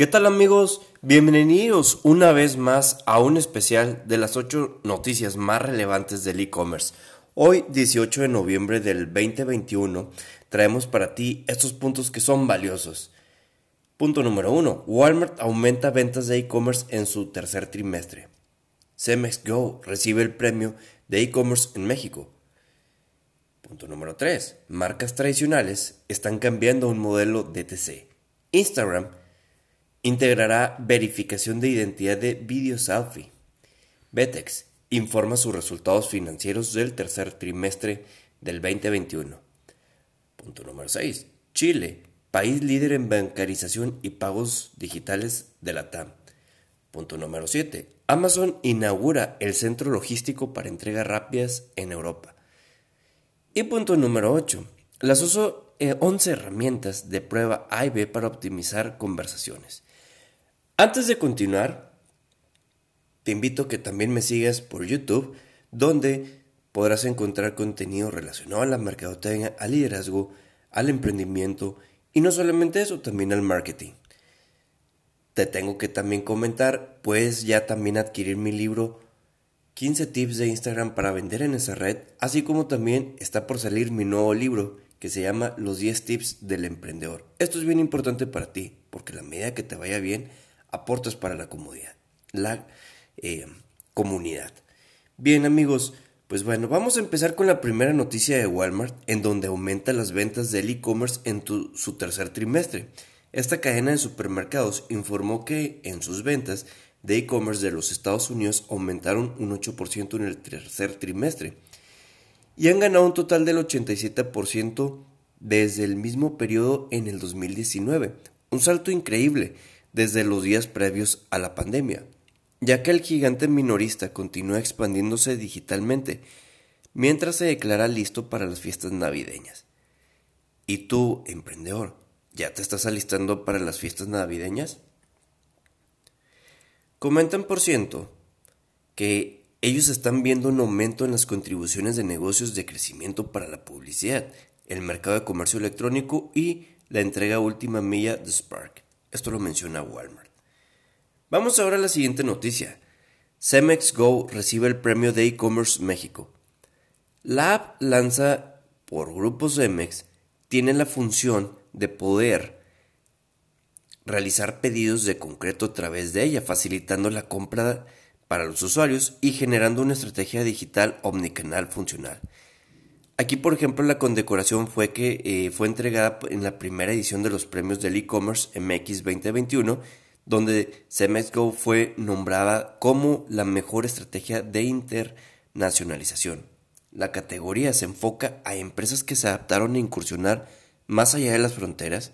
¿Qué tal amigos? Bienvenidos una vez más a un especial de las 8 noticias más relevantes del e-commerce. Hoy, 18 de noviembre del 2021, traemos para ti estos puntos que son valiosos. Punto número 1. Walmart aumenta ventas de e-commerce en su tercer trimestre. Cemex Go recibe el premio de e-commerce en México. Punto número 3. Marcas tradicionales están cambiando un modelo DTC. Instagram integrará verificación de identidad de video selfie. Betex informa sus resultados financieros del tercer trimestre del 2021. Punto número 6. Chile, país líder en bancarización y pagos digitales de la TAM. Punto número 7. Amazon inaugura el centro logístico para entregas rápidas en Europa. Y punto número 8. Las uso 11 herramientas de prueba A y B para optimizar conversaciones. Antes de continuar, te invito a que también me sigas por YouTube, donde podrás encontrar contenido relacionado a la mercadotecnia, al liderazgo, al emprendimiento y no solamente eso, también al marketing. Te tengo que también comentar, puedes ya también adquirir mi libro 15 tips de Instagram para vender en esa red, así como también está por salir mi nuevo libro que se llama Los 10 tips del emprendedor. Esto es bien importante para ti, porque la medida que te vaya bien, aportes para la comunidad. La eh, comunidad. Bien amigos, pues bueno, vamos a empezar con la primera noticia de Walmart, en donde aumenta las ventas del e-commerce en su tercer trimestre. Esta cadena de supermercados informó que en sus ventas de e-commerce de los Estados Unidos aumentaron un 8% en el tercer trimestre y han ganado un total del 87% desde el mismo periodo en el 2019, un salto increíble desde los días previos a la pandemia, ya que el gigante minorista continúa expandiéndose digitalmente, mientras se declara listo para las fiestas navideñas. ¿Y tú, emprendedor, ya te estás alistando para las fiestas navideñas? Comentan por ciento que ellos están viendo un aumento en las contribuciones de negocios de crecimiento para la publicidad, el mercado de comercio electrónico y la entrega última milla de Spark. Esto lo menciona Walmart. Vamos ahora a la siguiente noticia. Cemex Go recibe el premio de e-commerce México. La app lanza por Grupo Cemex tiene la función de poder realizar pedidos de concreto a través de ella, facilitando la compra para los usuarios y generando una estrategia digital omnicanal funcional. Aquí, por ejemplo, la condecoración fue que eh, fue entregada en la primera edición de los premios del e-commerce MX 2021, donde CMS Go fue nombrada como la mejor estrategia de internacionalización. La categoría se enfoca a empresas que se adaptaron a incursionar más allá de las fronteras,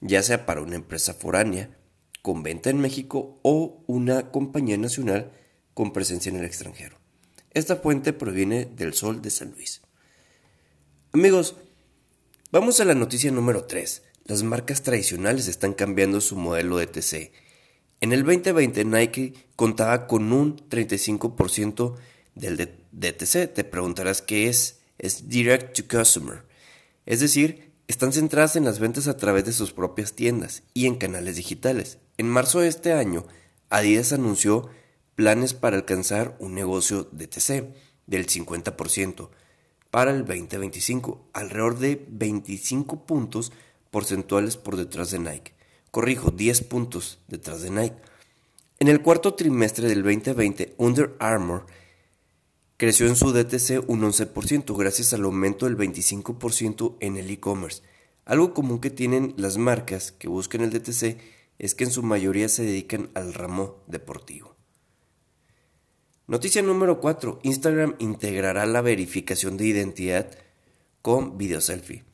ya sea para una empresa foránea, con venta en México o una compañía nacional con presencia en el extranjero. Esta fuente proviene del Sol de San Luis. Amigos, vamos a la noticia número 3. Las marcas tradicionales están cambiando su modelo de TC. En el 2020 Nike contaba con un 35% del DTC. Te preguntarás qué es. Es Direct to Customer. Es decir, están centradas en las ventas a través de sus propias tiendas y en canales digitales. En marzo de este año, Adidas anunció planes para alcanzar un negocio DTC del 50% para el 2025, alrededor de 25 puntos porcentuales por detrás de Nike. Corrijo, 10 puntos detrás de Nike. En el cuarto trimestre del 2020, Under Armour creció en su DTC un 11% gracias al aumento del 25% en el e-commerce. Algo común que tienen las marcas que buscan el DTC es que en su mayoría se dedican al ramo deportivo. Noticia número 4. Instagram integrará la verificación de identidad con video selfie.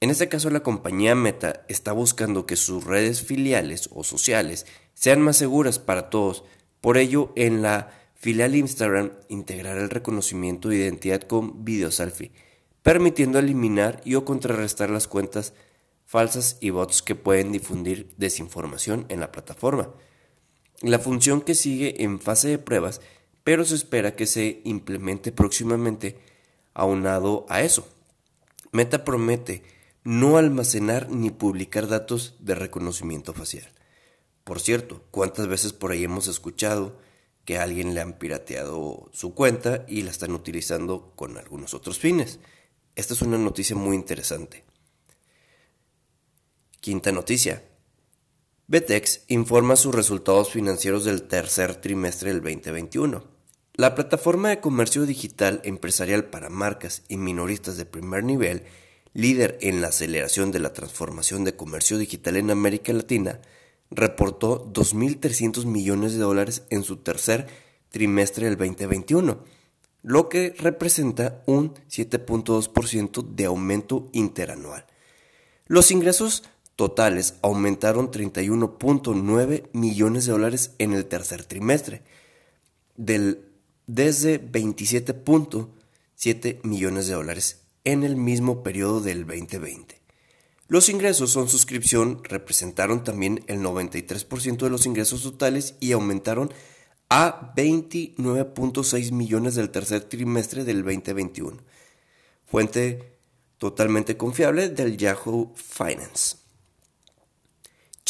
En este caso la compañía Meta está buscando que sus redes filiales o sociales sean más seguras para todos. Por ello, en la filial Instagram integrará el reconocimiento de identidad con video selfie, permitiendo eliminar y o contrarrestar las cuentas falsas y bots que pueden difundir desinformación en la plataforma la función que sigue en fase de pruebas, pero se espera que se implemente próximamente aunado a eso. Meta promete no almacenar ni publicar datos de reconocimiento facial. Por cierto, ¿cuántas veces por ahí hemos escuchado que a alguien le han pirateado su cuenta y la están utilizando con algunos otros fines? Esta es una noticia muy interesante. Quinta noticia. Betex informa sus resultados financieros del tercer trimestre del 2021. La plataforma de comercio digital empresarial para marcas y minoristas de primer nivel, líder en la aceleración de la transformación de comercio digital en América Latina, reportó 2.300 millones de dólares en su tercer trimestre del 2021, lo que representa un 7.2% de aumento interanual. Los ingresos totales aumentaron 31.9 millones de dólares en el tercer trimestre, del, desde 27.7 millones de dólares en el mismo periodo del 2020. Los ingresos son suscripción representaron también el 93% de los ingresos totales y aumentaron a 29.6 millones del tercer trimestre del 2021. Fuente totalmente confiable del Yahoo Finance.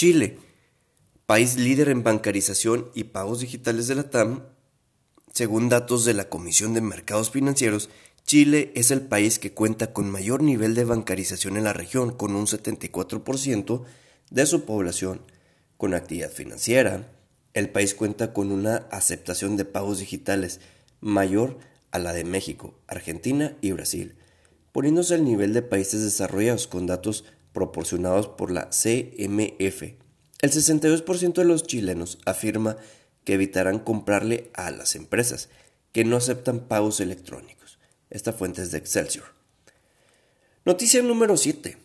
Chile, país líder en bancarización y pagos digitales de la TAM, según datos de la Comisión de Mercados Financieros, Chile es el país que cuenta con mayor nivel de bancarización en la región, con un 74% de su población con actividad financiera. El país cuenta con una aceptación de pagos digitales mayor a la de México, Argentina y Brasil, poniéndose al nivel de países desarrollados con datos proporcionados por la CMF. El 62% de los chilenos afirma que evitarán comprarle a las empresas que no aceptan pagos electrónicos. Esta fuente es de Excelsior. Noticia número 7.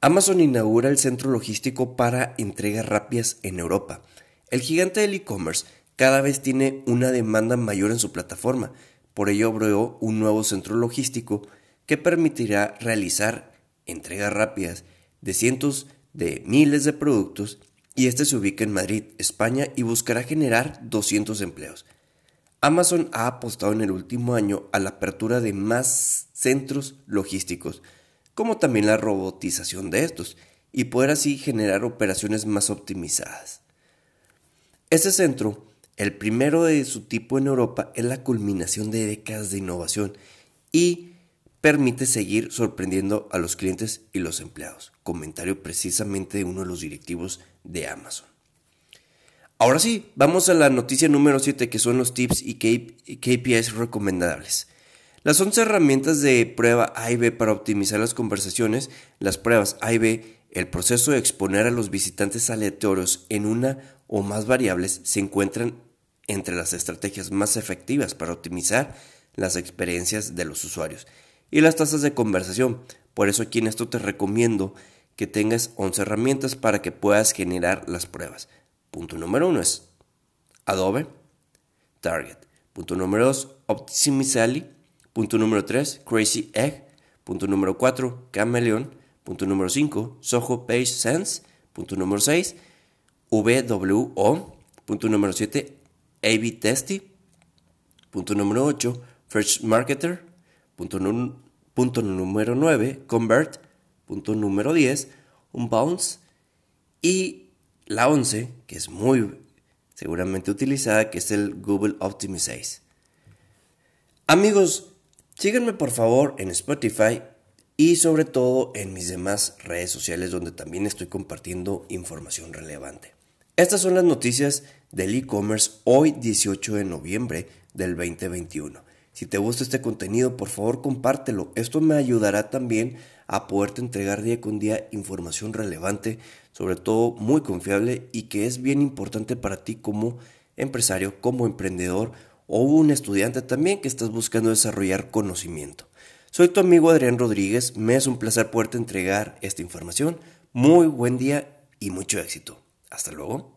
Amazon inaugura el centro logístico para entregas rápidas en Europa. El gigante del e-commerce cada vez tiene una demanda mayor en su plataforma, por ello abrió un nuevo centro logístico que permitirá realizar entregas rápidas de cientos de miles de productos y este se ubica en Madrid, España y buscará generar 200 empleos. Amazon ha apostado en el último año a la apertura de más centros logísticos, como también la robotización de estos, y poder así generar operaciones más optimizadas. Este centro, el primero de su tipo en Europa, es la culminación de décadas de innovación y permite seguir sorprendiendo a los clientes y los empleados. Comentario precisamente de uno de los directivos de Amazon. Ahora sí, vamos a la noticia número 7 que son los tips y KPIs recomendables. Las 11 herramientas de prueba A y B para optimizar las conversaciones, las pruebas A y B, el proceso de exponer a los visitantes aleatorios en una o más variables se encuentran entre las estrategias más efectivas para optimizar las experiencias de los usuarios y las tasas de conversación. Por eso aquí en esto te recomiendo que tengas 11 herramientas para que puedas generar las pruebas. Punto número 1 es Adobe, Target. Punto número 2, Optimizely. Punto número 3, Crazy Egg. Punto número 4, Chameleon. Punto número 5, Soho Page Sense. Punto número 6, VWO. Punto número 7, A-B Testy. Punto número 8, First Marketer. Punto, punto número 9, Convert. Punto número 10, un bounce. Y la 11, que es muy seguramente utilizada, que es el Google Optimize. Amigos, síganme por favor en Spotify y sobre todo en mis demás redes sociales donde también estoy compartiendo información relevante. Estas son las noticias del e-commerce hoy 18 de noviembre del 2021. Si te gusta este contenido, por favor compártelo. Esto me ayudará también a poderte entregar día con día información relevante, sobre todo muy confiable y que es bien importante para ti como empresario, como emprendedor o un estudiante también que estás buscando desarrollar conocimiento. Soy tu amigo Adrián Rodríguez, me es un placer poderte entregar esta información. Muy buen día y mucho éxito. Hasta luego.